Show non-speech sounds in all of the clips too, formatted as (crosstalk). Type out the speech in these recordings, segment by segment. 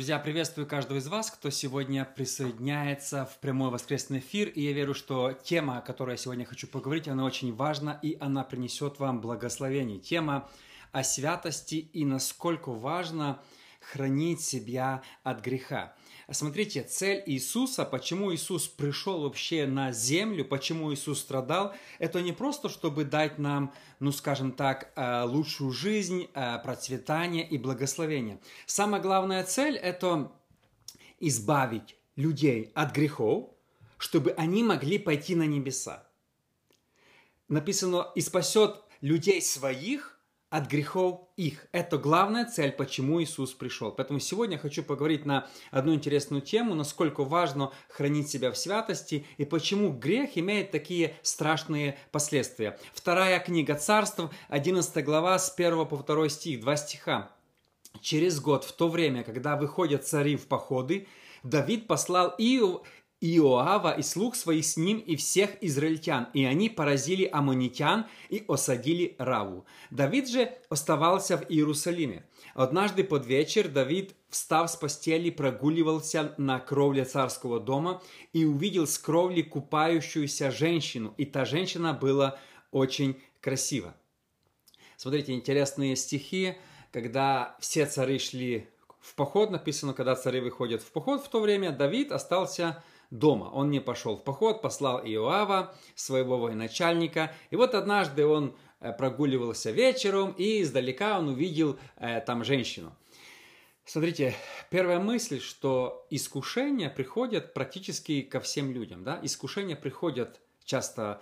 Друзья, приветствую каждого из вас, кто сегодня присоединяется в прямой воскресный эфир. И я верю, что тема, о которой я сегодня хочу поговорить, она очень важна, и она принесет вам благословение. Тема о святости и насколько важно хранить себя от греха. Смотрите, цель Иисуса, почему Иисус пришел вообще на землю, почему Иисус страдал, это не просто, чтобы дать нам, ну скажем так, э, лучшую жизнь, э, процветание и благословение. Самая главная цель – это избавить людей от грехов, чтобы они могли пойти на небеса. Написано, и спасет людей своих – от грехов их. Это главная цель, почему Иисус пришел. Поэтому сегодня я хочу поговорить на одну интересную тему, насколько важно хранить себя в святости и почему грех имеет такие страшные последствия. Вторая книга царств, 11 глава, с 1 по 2 стих, 2 стиха. Через год, в то время, когда выходят цари в походы, Давид послал Иов, Иоава и слуг своих с ним и всех израильтян, и они поразили аммонитян и осадили Раву. Давид же оставался в Иерусалиме. Однажды под вечер Давид, встав с постели, прогуливался на кровле царского дома и увидел с кровли купающуюся женщину, и та женщина была очень красива. Смотрите, интересные стихи, когда все цари шли в поход, написано, когда цари выходят в поход, в то время Давид остался дома. Он не пошел в поход, послал Иоава, своего военачальника. И вот однажды он э, прогуливался вечером, и издалека он увидел э, там женщину. Смотрите, первая мысль, что искушения приходят практически ко всем людям. Да? Искушения приходят часто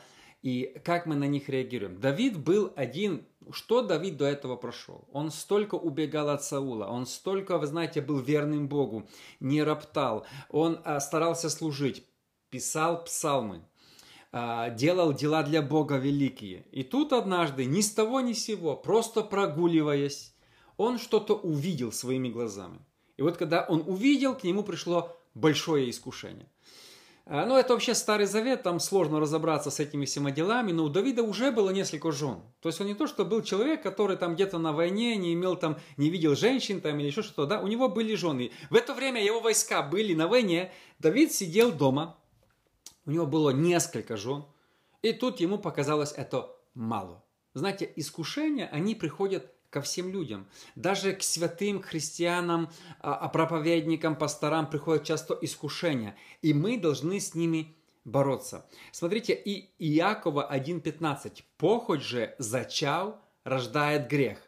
и как мы на них реагируем. Давид был один, что Давид до этого прошел? Он столько убегал от Саула, он столько, вы знаете, был верным Богу, не роптал, он а, старался служить, писал псалмы, а, делал дела для Бога великие. И тут однажды, ни с того ни с сего, просто прогуливаясь, он что-то увидел своими глазами. И вот когда он увидел, к нему пришло большое искушение – а, ну, это вообще Старый Завет, там сложно разобраться с этими всеми делами, но у Давида уже было несколько жен. То есть он не то, что был человек, который там где-то на войне, не имел там, не видел женщин там или еще что-то, да, у него были жены. В это время его войска были на войне, Давид сидел дома, у него было несколько жен, и тут ему показалось это мало. Знаете, искушения, они приходят ко всем людям. Даже к святым христианам, а, а проповедникам, пасторам приходят часто искушения. И мы должны с ними бороться. Смотрите, и Иакова 1.15. «Похоть же зачал рождает грех,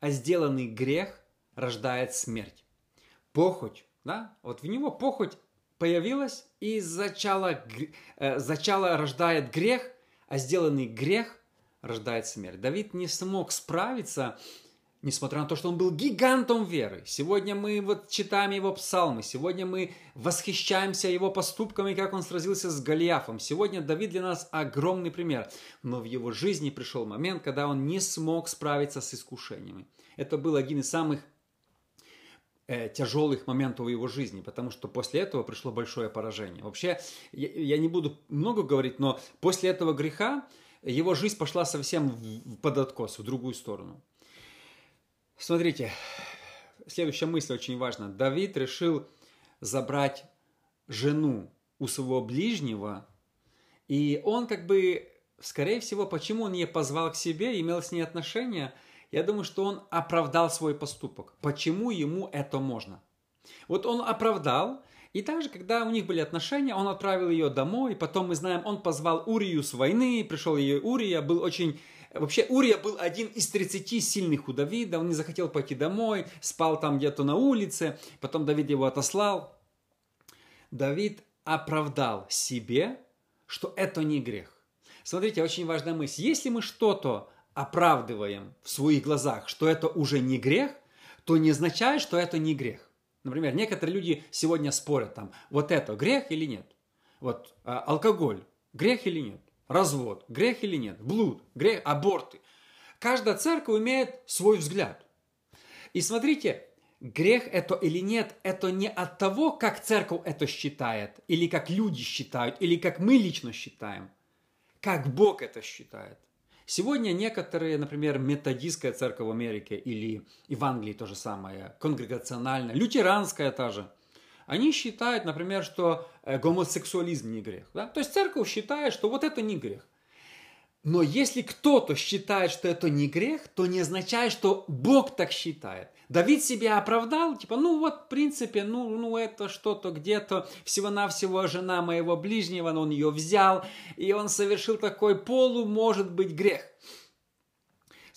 а сделанный грех рождает смерть». Похоть, да, вот в него похоть появилась и зачала, э, зачала рождает грех, а сделанный грех рождает смерть. Давид не смог справиться Несмотря на то, что он был гигантом веры. Сегодня мы вот читаем его псалмы, сегодня мы восхищаемся его поступками, как он сразился с Голиафом. Сегодня Давид для нас огромный пример. Но в его жизни пришел момент, когда он не смог справиться с искушениями. Это был один из самых э, тяжелых моментов в его жизни, потому что после этого пришло большое поражение. Вообще, я, я не буду много говорить, но после этого греха его жизнь пошла совсем в, под откос, в другую сторону. Смотрите, следующая мысль очень важна. Давид решил забрать жену у своего ближнего, и он как бы, скорее всего, почему он ее позвал к себе, имел с ней отношения, я думаю, что он оправдал свой поступок. Почему ему это можно? Вот он оправдал, и также, когда у них были отношения, он отправил ее домой, потом мы знаем, он позвал Урию с войны, пришел ее Урия, был очень Вообще Урия был один из 30 сильных у Давида, он не захотел пойти домой, спал там где-то на улице, потом Давид его отослал. Давид оправдал себе, что это не грех. Смотрите, очень важная мысль. Если мы что-то оправдываем в своих глазах, что это уже не грех, то не означает, что это не грех. Например, некоторые люди сегодня спорят там, вот это грех или нет. Вот а, алкоголь, грех или нет развод, грех или нет, блуд, грех, аборты. Каждая церковь имеет свой взгляд. И смотрите, грех это или нет, это не от того, как церковь это считает, или как люди считают, или как мы лично считаем, как Бог это считает. Сегодня некоторые, например, методистская церковь в Америке или и в Англии то же самое, конгрегациональная, лютеранская та же, они считают, например, что э, гомосексуализм не грех. Да? То есть церковь считает, что вот это не грех. Но если кто-то считает, что это не грех, то не означает, что Бог так считает. Давид себя оправдал, типа, ну вот, в принципе, ну, ну это что-то где-то, всего-навсего жена моего ближнего, он ее взял, и он совершил такой полу, может быть, грех.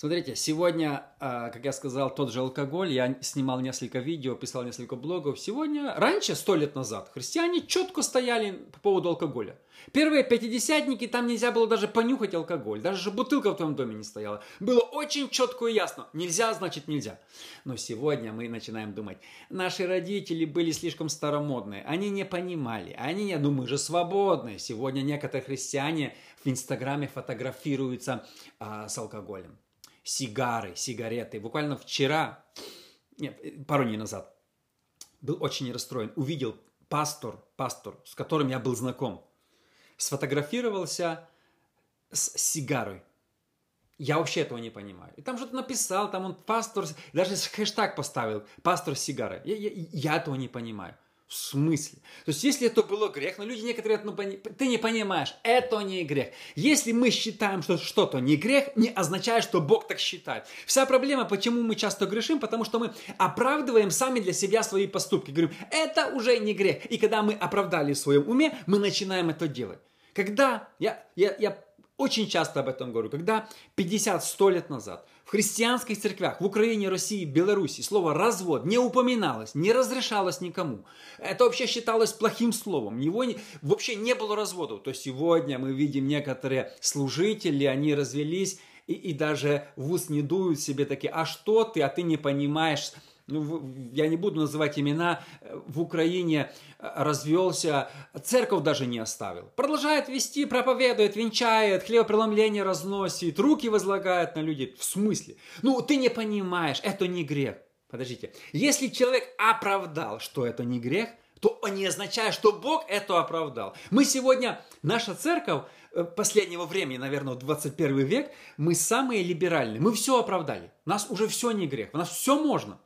Смотрите, сегодня, а, как я сказал, тот же алкоголь, я снимал несколько видео, писал несколько блогов. Сегодня, раньше, сто лет назад, христиане четко стояли по поводу алкоголя. Первые пятидесятники, там нельзя было даже понюхать алкоголь, даже бутылка в твоем доме не стояла. Было очень четко и ясно, нельзя, значит нельзя. Но сегодня мы начинаем думать, наши родители были слишком старомодные, они не понимали, они ну мы же свободные. Сегодня некоторые христиане в Инстаграме фотографируются а, с алкоголем сигары, сигареты. Буквально вчера, нет, пару дней назад, был очень расстроен. Увидел пастор, пастор, с которым я был знаком, сфотографировался с сигарой. Я вообще этого не понимаю. И там что-то написал, там он пастор, даже хэштаг поставил, пастор с сигарой. Я, я, я этого не понимаю. В смысле? То есть, если это было грех, но люди некоторые, ну, ты не понимаешь, это не грех. Если мы считаем, что что-то не грех, не означает, что Бог так считает. Вся проблема, почему мы часто грешим, потому что мы оправдываем сами для себя свои поступки. Говорим, это уже не грех. И когда мы оправдали в своем уме, мы начинаем это делать. Когда, я, я, я очень часто об этом говорю, когда 50-100 лет назад христианских церквях в Украине, России, Беларуси слово «развод» не упоминалось, не разрешалось никому. Это вообще считалось плохим словом. Него не, вообще не было разводов. То сегодня мы видим некоторые служители, они развелись и, и даже в ус не дуют себе такие, а что ты, а ты не понимаешь, я не буду называть имена, э, в Украине э, развелся, церковь даже не оставил. Продолжает вести, проповедует, венчает, хлебопреломление разносит, руки возлагает на людей. В смысле? Ну, ты не понимаешь, это не грех. Подождите. Если человек оправдал, что это не грех, то не означает, что Бог это оправдал. Мы сегодня, наша церковь, э, последнего времени, наверное, 21 век, мы самые либеральные. Мы все оправдали. У нас уже все не грех. У нас все можно.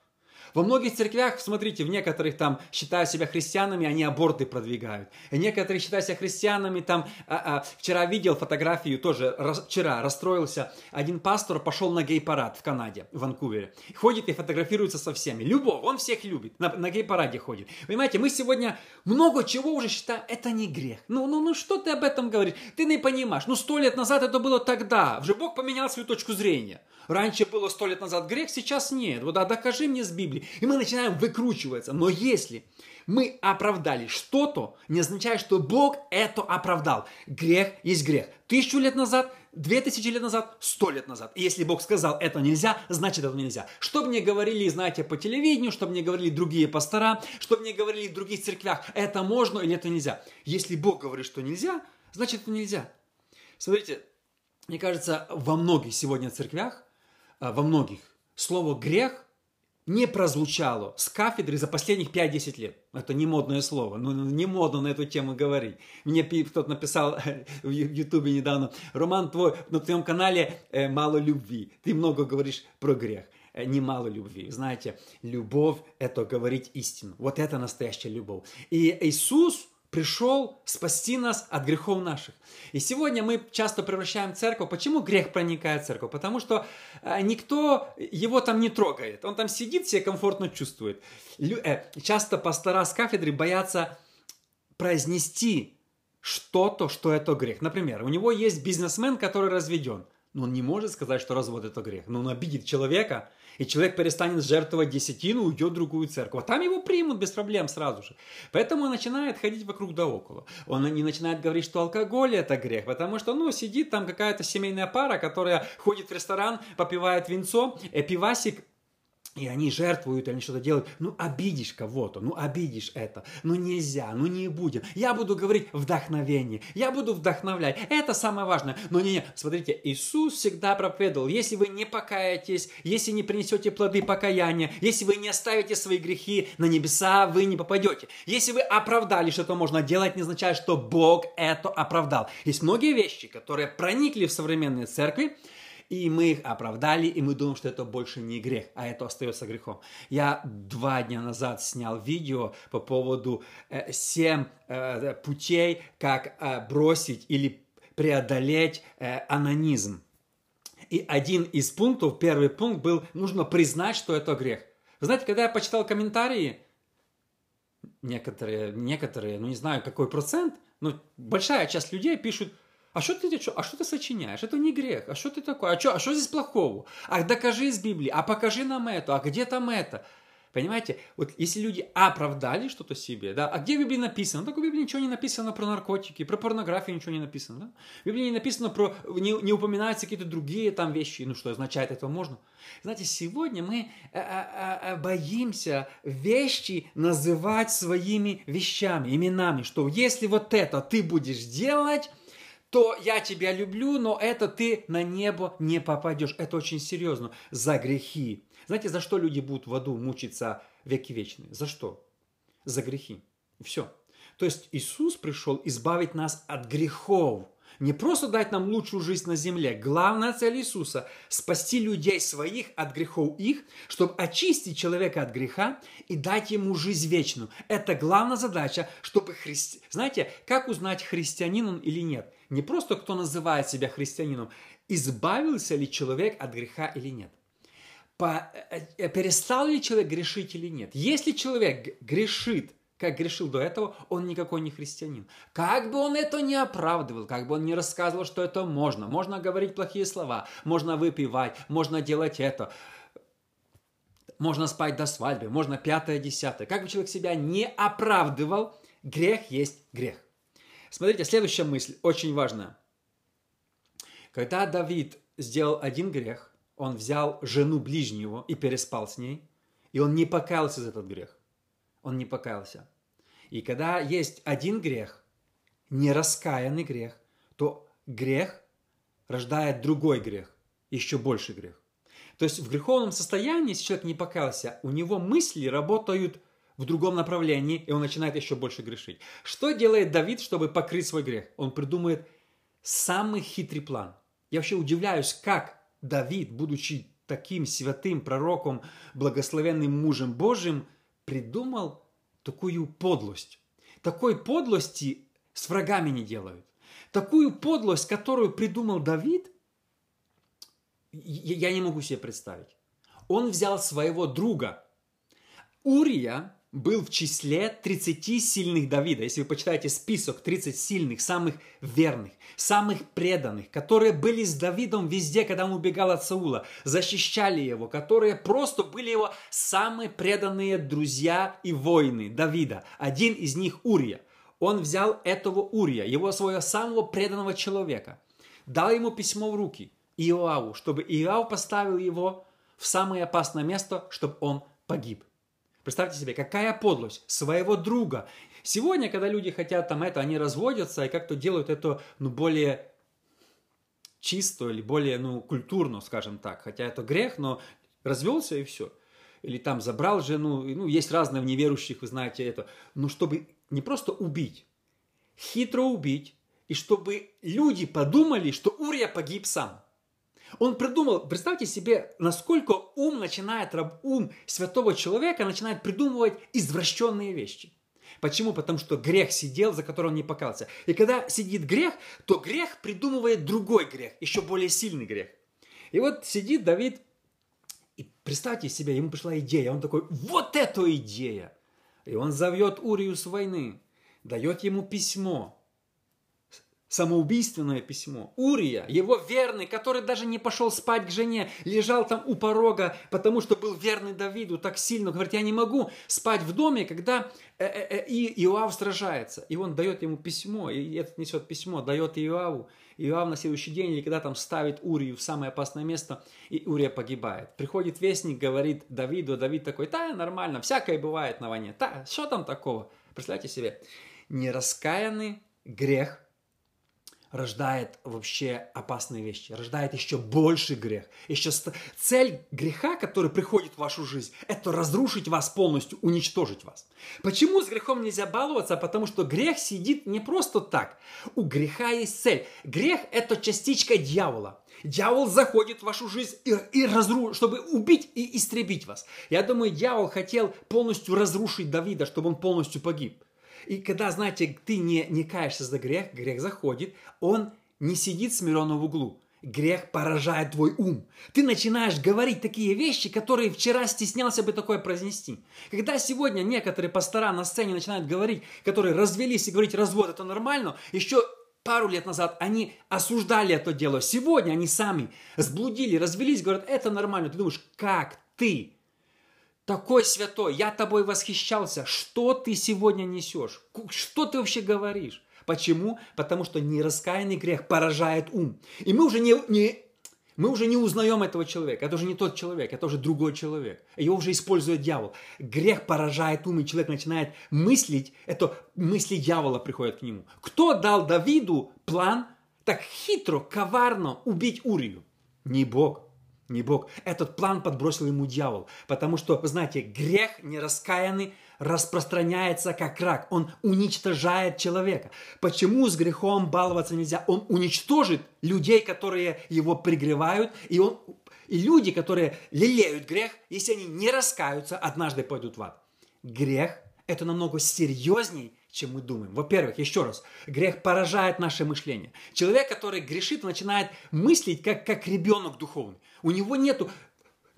Во многих церквях, смотрите, в некоторых там, считая себя христианами, они аборты продвигают. И некоторые, считая себя христианами, там, а, а, вчера видел фотографию, тоже раз, вчера расстроился, один пастор пошел на гей-парад в Канаде, в Ванкувере. Ходит и фотографируется со всеми. Любовь, он всех любит, на, на гей-параде ходит. Понимаете, мы сегодня много чего уже считаем, это не грех. Ну, ну, ну, что ты об этом говоришь? Ты не понимаешь. Ну, сто лет назад это было тогда. Уже Бог поменял свою точку зрения. Раньше было сто лет назад грех, сейчас нет. Вот а докажи мне с Библии. И мы начинаем выкручиваться. Но если мы оправдали что-то, не означает, что Бог это оправдал. Грех есть грех. Тысячу лет назад, две тысячи лет назад, сто лет назад. И если Бог сказал, это нельзя, значит, это нельзя. Что мне говорили, знаете, по телевидению, что мне говорили другие пастора, что мне говорили в других церквях, это можно или это нельзя. Если Бог говорит, что нельзя, значит, это нельзя. Смотрите, мне кажется, во многих сегодня церквях а, во многих слово «грех» не прозвучало с кафедры за последних 5-10 лет. Это не модное слово, но не модно на эту тему говорить. Мне кто-то написал (laughs) в Ютубе недавно, Роман, твой, на твоем канале э, мало любви, ты много говоришь про грех. Э, немало любви. Знаете, любовь – это говорить истину. Вот это настоящая любовь. И Иисус, пришел спасти нас от грехов наших. И сегодня мы часто превращаем церковь. Почему грех проникает в церковь? Потому что э, никто его там не трогает. Он там сидит, себя комфортно чувствует. Э, часто пастора с кафедры боятся произнести что-то, что это грех. Например, у него есть бизнесмен, который разведен. Но он не может сказать, что развод это грех. Но он обидит человека, и человек перестанет жертвовать десятину, уйдет в другую церковь. А там его примут без проблем сразу же. Поэтому он начинает ходить вокруг да около. Он не начинает говорить, что алкоголь это грех, потому что, ну, сидит там какая-то семейная пара, которая ходит в ресторан, попивает винцо, пивасик, и они жертвуют, они что-то делают. Ну, обидишь кого-то, ну, обидишь это. Ну, нельзя, ну, не будем. Я буду говорить вдохновение, я буду вдохновлять. Это самое важное. Но не, не, смотрите, Иисус всегда проповедовал, если вы не покаетесь, если не принесете плоды покаяния, если вы не оставите свои грехи, на небеса вы не попадете. Если вы оправдали, что это можно делать, не означает, что Бог это оправдал. Есть многие вещи, которые проникли в современные церкви, и мы их оправдали, и мы думаем, что это больше не грех, а это остается грехом. Я два дня назад снял видео по поводу э, семь э, путей, как э, бросить или преодолеть э, анонизм. И один из пунктов, первый пункт был, нужно признать, что это грех. Вы знаете, когда я почитал комментарии, некоторые, некоторые, ну не знаю какой процент, но большая часть людей пишут, а что ты, а что ты сочиняешь? Это не грех. А что ты такое? А что, а что здесь плохого? А докажи из Библии. А покажи нам это. А где там это? Понимаете, вот если люди оправдали что-то себе, да, а где в Библии написано? Ну, так в Библии ничего не написано про наркотики, про порнографию ничего не написано, да? В Библии не написано про, не, не упоминаются какие-то другие там вещи, ну что означает это можно? Знаете, сегодня мы а, а, а, боимся вещи называть своими вещами, именами, что если вот это ты будешь делать, то я тебя люблю, но это ты на небо не попадешь. Это очень серьезно. За грехи. Знаете, за что люди будут в аду мучиться веки вечные? За что? За грехи. Все. То есть Иисус пришел избавить нас от грехов. Не просто дать нам лучшую жизнь на земле. Главная цель Иисуса – спасти людей своих от грехов их, чтобы очистить человека от греха и дать ему жизнь вечную. Это главная задача, чтобы христи... Знаете, как узнать, христианин он или нет? Не просто кто называет себя христианином, избавился ли человек от греха или нет по, э, э, перестал ли человек грешить или нет. Если человек грешит, как грешил до этого, он никакой не христианин. Как бы он это не оправдывал, как бы он не рассказывал, что это можно. Можно говорить плохие слова, можно выпивать, можно делать это. Можно спать до свадьбы, можно пятое, десятое. Как бы человек себя не оправдывал, грех есть грех. Смотрите, следующая мысль, очень важная. Когда Давид сделал один грех, он взял жену ближнего и переспал с ней, и он не покаялся за этот грех. Он не покаялся. И когда есть один грех, нераскаянный грех, то грех рождает другой грех, еще больше грех. То есть в греховном состоянии, если человек не покаялся, у него мысли работают в другом направлении, и он начинает еще больше грешить. Что делает Давид, чтобы покрыть свой грех? Он придумывает самый хитрый план. Я вообще удивляюсь, как Давид, будучи таким святым пророком, благословенным мужем Божьим, придумал такую подлость. Такой подлости с врагами не делают. Такую подлость, которую придумал Давид, я не могу себе представить. Он взял своего друга. Урия был в числе 30 сильных Давида. Если вы почитаете список 30 сильных, самых верных, самых преданных, которые были с Давидом везде, когда он убегал от Саула, защищали его, которые просто были его самые преданные друзья и воины Давида. Один из них Урия. Он взял этого Урия, его своего самого преданного человека, дал ему письмо в руки, Иоаву, чтобы Иоав поставил его в самое опасное место, чтобы он погиб. Представьте себе, какая подлость своего друга. Сегодня, когда люди хотят там это, они разводятся и как-то делают это ну, более чисто или более ну, культурно, скажем так. Хотя это грех, но развелся и все. Или там забрал жену. Ну, есть разные в неверующих, вы знаете это. Но чтобы не просто убить, хитро убить, и чтобы люди подумали, что Урия погиб сам. Он придумал, представьте себе, насколько ум начинает, ум святого человека начинает придумывать извращенные вещи. Почему? Потому что грех сидел, за который он не покался. И когда сидит грех, то грех придумывает другой грех, еще более сильный грех. И вот сидит Давид, и представьте себе, ему пришла идея, он такой, вот эта идея. И он зовет Урию с войны, дает ему письмо, самоубийственное письмо. Урия, его верный, который даже не пошел спать к жене, лежал там у порога, потому что был верный Давиду так сильно. Говорит, я не могу спать в доме, когда э, э, э, и Иоав сражается. И он дает ему письмо, и этот несет письмо, дает Иоаву. Иоав на следующий день, или когда там ставит Урию в самое опасное место, и Урия погибает. Приходит вестник, говорит Давиду, Давид такой, да, нормально, всякое бывает на войне. Да, что там такого? Представляете себе, нераскаянный грех – рождает вообще опасные вещи, рождает еще больше грех. Еще. Цель греха, который приходит в вашу жизнь, это разрушить вас полностью, уничтожить вас. Почему с грехом нельзя баловаться? Потому что грех сидит не просто так. У греха есть цель. Грех – это частичка дьявола. Дьявол заходит в вашу жизнь и, и разру... чтобы убить и истребить вас. Я думаю, дьявол хотел полностью разрушить Давида, чтобы он полностью погиб. И когда, знаете, ты не, не каешься за грех, грех заходит, он не сидит смиренно в углу. Грех поражает твой ум. Ты начинаешь говорить такие вещи, которые вчера стеснялся бы такое произнести. Когда сегодня некоторые пастора на сцене начинают говорить, которые развелись и говорить, развод это нормально, еще пару лет назад они осуждали это дело. Сегодня они сами сблудили, развелись, говорят, это нормально. Ты думаешь, как ты такой святой, я тобой восхищался. Что ты сегодня несешь? Что ты вообще говоришь? Почему? Потому что нераскаянный грех поражает ум. И мы уже не, не, мы уже не узнаем этого человека. Это уже не тот человек, это уже другой человек. Его уже использует дьявол. Грех поражает ум, и человек начинает мыслить, это мысли дьявола приходят к нему. Кто дал Давиду план так хитро, коварно убить Урию? Не Бог не Бог. Этот план подбросил ему дьявол. Потому что, вы знаете, грех нераскаянный распространяется как рак. Он уничтожает человека. Почему с грехом баловаться нельзя? Он уничтожит людей, которые его пригревают, и, он, и люди, которые лелеют грех, если они не раскаются, однажды пойдут в ад. Грех – это намного серьезней, чем мы думаем. Во-первых, еще раз, грех поражает наше мышление. Человек, который грешит, начинает мыслить как, как ребенок духовный. У него нету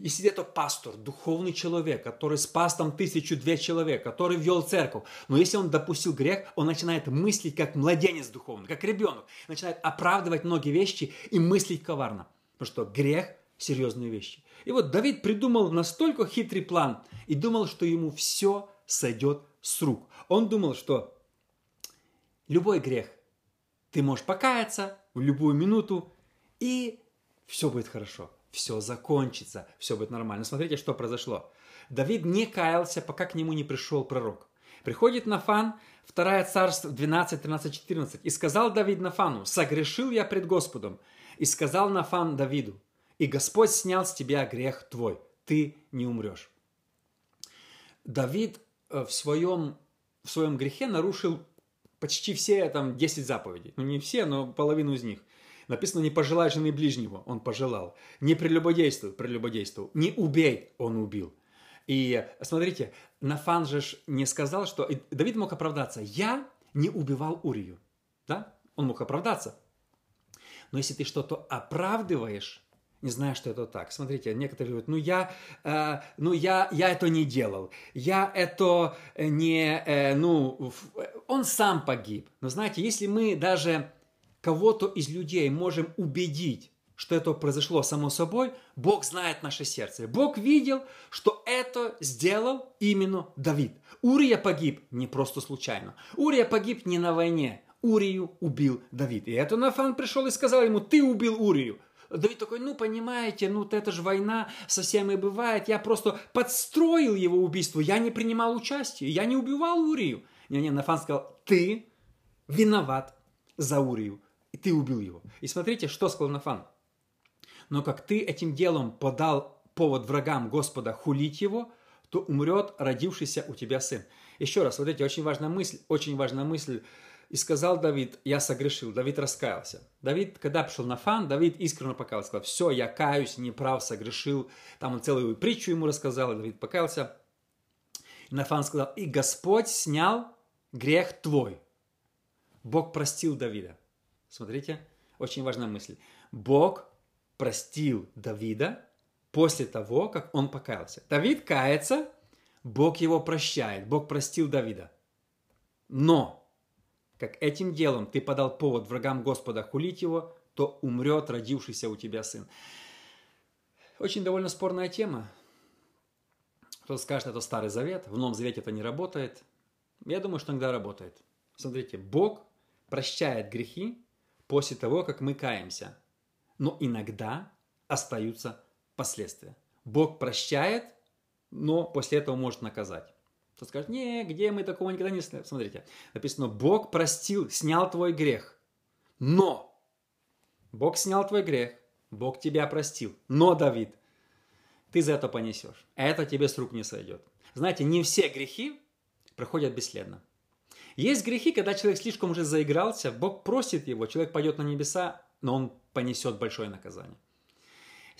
если это пастор, духовный человек, который спас там тысячу-две человек, который вел церковь, но если он допустил грех, он начинает мыслить как младенец духовный, как ребенок, начинает оправдывать многие вещи и мыслить коварно, потому что грех – серьезные вещи. И вот Давид придумал настолько хитрый план и думал, что ему все сойдет с рук. Он думал, что любой грех ты можешь покаяться в любую минуту, и все будет хорошо, все закончится, все будет нормально. Смотрите, что произошло. Давид не каялся, пока к нему не пришел пророк. Приходит Нафан, 2 царство 12, 13, 14. «И сказал Давид Нафану, согрешил я пред Господом. И сказал Нафан Давиду, и Господь снял с тебя грех твой, ты не умрешь». Давид в своем в своем грехе нарушил почти все там 10 заповедей. Ну, не все, но половину из них. Написано, не пожелай жены ближнего, он пожелал. Не прелюбодействуй, прелюбодействовал. Не убей, он убил. И смотрите, Нафан же не сказал, что... И Давид мог оправдаться. Я не убивал Урию. Да? Он мог оправдаться. Но если ты что-то оправдываешь, не знаю, что это так. Смотрите, некоторые говорят, ну я, э, ну я, я это не делал, я это не, э, ну, он сам погиб. Но знаете, если мы даже кого-то из людей можем убедить, что это произошло само собой, Бог знает наше сердце. Бог видел, что это сделал именно Давид. Урия погиб не просто случайно. Урия погиб не на войне. Урию убил Давид. И это Нафан пришел и сказал ему, ты убил Урию. Давид такой, ну, понимаете, ну, это же война, совсем и бывает. Я просто подстроил его убийство. Я не принимал участие. Я не убивал Урию. Не-не, Нафан сказал, ты виноват за Урию. И ты убил его. И смотрите, что сказал Нафан. Но как ты этим делом подал повод врагам Господа хулить его, то умрет родившийся у тебя сын. Еще раз, вот эти очень важная мысль, очень важная мысль и сказал Давид, я согрешил. Давид раскаялся. Давид, когда пришел на фан, Давид искренне покаялся. Сказал, все, я каюсь, неправ, согрешил. Там он целую притчу ему рассказал, и Давид покаялся. И Нафан сказал, и Господь снял грех твой. Бог простил Давида. Смотрите, очень важная мысль. Бог простил Давида после того, как он покаялся. Давид кается, Бог его прощает. Бог простил Давида. Но как этим делом ты подал повод врагам Господа хулить его, то умрет родившийся у тебя сын. Очень довольно спорная тема. Кто-то скажет, это Старый Завет, в Новом Завете это не работает. Я думаю, что иногда работает. Смотрите, Бог прощает грехи после того, как мы каемся. Но иногда остаются последствия. Бог прощает, но после этого может наказать. Кто скажет, не, где мы такого никогда не... Смотрите, написано, Бог простил, снял твой грех. Но Бог снял твой грех, Бог тебя простил. Но, Давид, ты за это понесешь. Это тебе с рук не сойдет. Знаете, не все грехи проходят бесследно. Есть грехи, когда человек слишком уже заигрался, Бог просит его, человек пойдет на небеса, но он понесет большое наказание.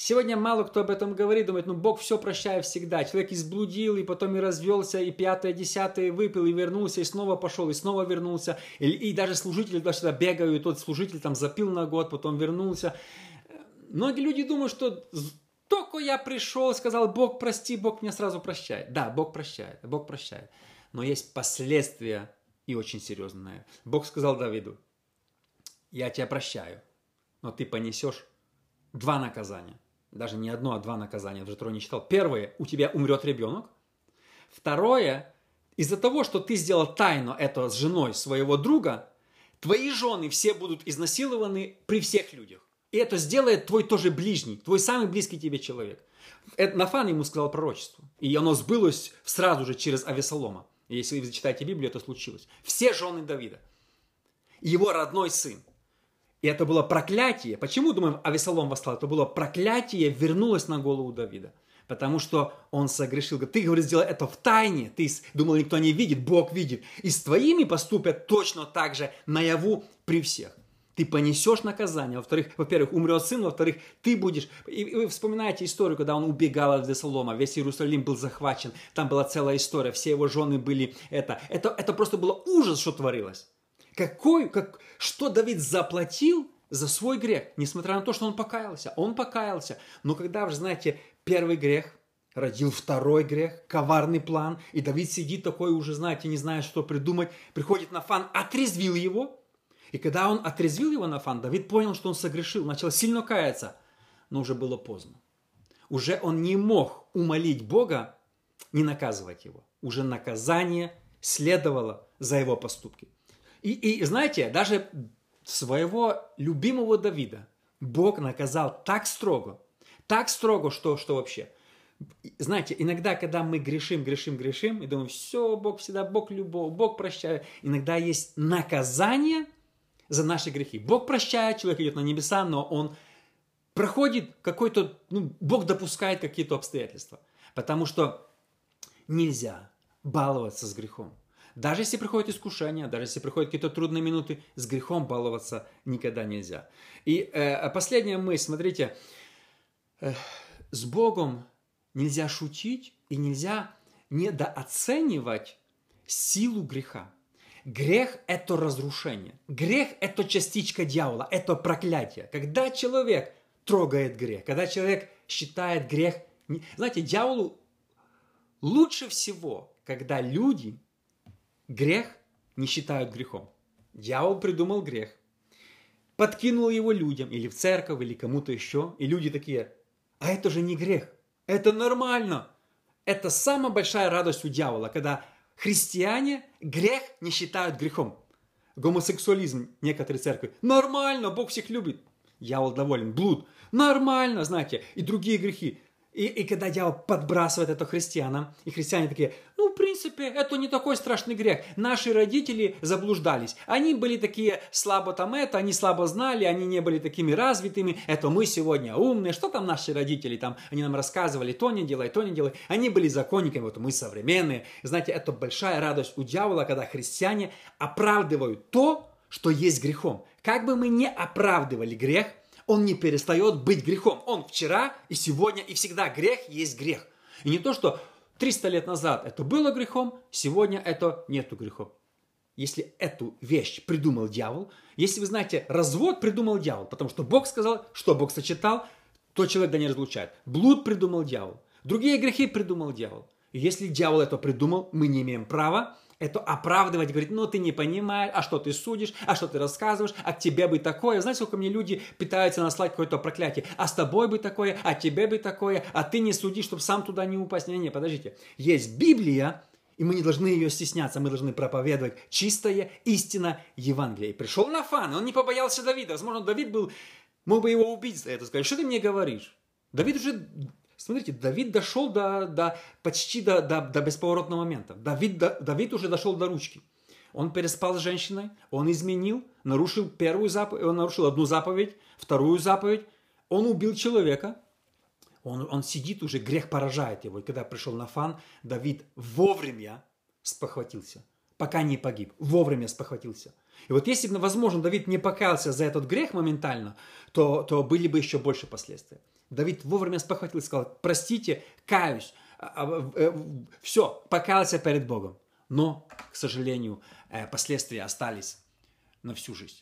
Сегодня мало кто об этом говорит, думает, ну Бог все прощает всегда. Человек изблудил, и потом и развелся, и пятое, десятое выпил, и вернулся, и снова пошел, и снова вернулся. И, и даже служители туда сюда бегают, и тот служитель там запил на год, потом вернулся. Многие люди думают, что только я пришел, сказал, Бог прости, Бог меня сразу прощает. Да, Бог прощает, Бог прощает. Но есть последствия и очень серьезные. Бог сказал Давиду, я тебя прощаю, но ты понесешь два наказания даже не одно, а два наказания, даже трое не читал. Первое, у тебя умрет ребенок. Второе, из-за того, что ты сделал тайну это с женой своего друга, твои жены все будут изнасилованы при всех людях. И это сделает твой тоже ближний, твой самый близкий тебе человек. Это Нафан ему сказал пророчество. И оно сбылось сразу же через Авесолома. Если вы читаете Библию, это случилось. Все жены Давида. Его родной сын. И это было проклятие. Почему, думаем, Авесолом восстал? Это было проклятие, вернулось на голову Давида. Потому что он согрешил. Ты, говорит, сделал это в тайне. Ты думал, никто не видит, Бог видит. И с твоими поступят точно так же наяву при всех. Ты понесешь наказание. Во-вторых, во-первых, умрет сын. Во-вторых, ты будешь... И вы вспоминаете историю, когда он убегал от Весолома. Весь Иерусалим был захвачен. Там была целая история. Все его жены были... Это, это, это просто было ужас, что творилось. Какой, как, что Давид заплатил за свой грех, несмотря на то, что он покаялся. Он покаялся. Но когда, вы знаете, первый грех родил второй грех, коварный план, и Давид сидит такой, уже, знаете, не знает, что придумать, приходит на фан, отрезвил его, и когда он отрезвил его на фан, Давид понял, что он согрешил, начал сильно каяться, но уже было поздно. Уже он не мог умолить Бога не наказывать его. Уже наказание следовало за его поступки. И, и знаете, даже своего любимого Давида Бог наказал так строго, так строго, что, что вообще. Знаете, иногда, когда мы грешим, грешим, грешим, и думаем, все, Бог всегда, Бог любовь, Бог прощает, иногда есть наказание за наши грехи. Бог прощает, человек идет на небеса, но он проходит какой-то, ну, Бог допускает какие-то обстоятельства. Потому что нельзя баловаться с грехом. Даже если приходят искушения, даже если приходят какие-то трудные минуты, с грехом баловаться никогда нельзя. И э, последняя мысль, смотрите, э, с Богом нельзя шутить и нельзя недооценивать силу греха. Грех – это разрушение. Грех – это частичка дьявола, это проклятие. Когда человек трогает грех, когда человек считает грех... Знаете, дьяволу лучше всего, когда люди Грех не считают грехом. Дьявол придумал грех, подкинул его людям, или в церковь, или кому-то еще, и люди такие, а это же не грех, это нормально. Это самая большая радость у дьявола, когда христиане грех не считают грехом. Гомосексуализм некоторые церкви. Нормально, Бог всех любит. Дьявол доволен. Блуд. Нормально, знаете. И другие грехи. И, и когда дьявол подбрасывает это христианам, и христиане такие, ну, в принципе, это не такой страшный грех. Наши родители заблуждались. Они были такие слабо там это, они слабо знали, они не были такими развитыми. Это мы сегодня умные. Что там наши родители там? Они нам рассказывали, то не делай, то не делай. Они были законниками, вот мы современные. Знаете, это большая радость у дьявола, когда христиане оправдывают то, что есть грехом. Как бы мы не оправдывали грех, он не перестает быть грехом. Он вчера и сегодня и всегда грех есть грех. И не то, что 300 лет назад это было грехом, сегодня это нету грехом. Если эту вещь придумал дьявол, если вы знаете, развод придумал дьявол, потому что Бог сказал, что Бог сочетал, то человек да не разлучает. Блуд придумал дьявол. Другие грехи придумал дьявол. И если дьявол это придумал, мы не имеем права это оправдывать, говорить, ну ты не понимаешь, а что ты судишь, а что ты рассказываешь, а к тебе бы такое. Знаете, сколько мне люди пытаются наслать какое-то проклятие, а с тобой бы такое, а тебе бы такое, а ты не суди, чтобы сам туда не упасть. Не, не, подождите. Есть Библия, и мы не должны ее стесняться, мы должны проповедовать чистая истина Евангелия. И пришел Нафан, он не побоялся Давида. Возможно, Давид был, мог бы его убить за это, сказать, что ты мне говоришь? Давид уже Смотрите, Давид дошел до, до, почти до, до, до бесповоротного момента. Давид, до, Давид уже дошел до ручки. Он переспал с женщиной, он изменил, нарушил первую заповедь, он нарушил одну заповедь, вторую заповедь, он убил человека, он, он сидит уже, грех поражает его. И когда пришел Нафан, Давид вовремя спохватился, пока не погиб, вовремя спохватился. И вот если бы, возможно, Давид не покаялся за этот грех моментально, то, то были бы еще больше последствий. Давид вовремя спохватился, сказал, простите, каюсь, а, а, э, все, покаялся перед Богом. Но, к сожалению, э, последствия остались на всю жизнь.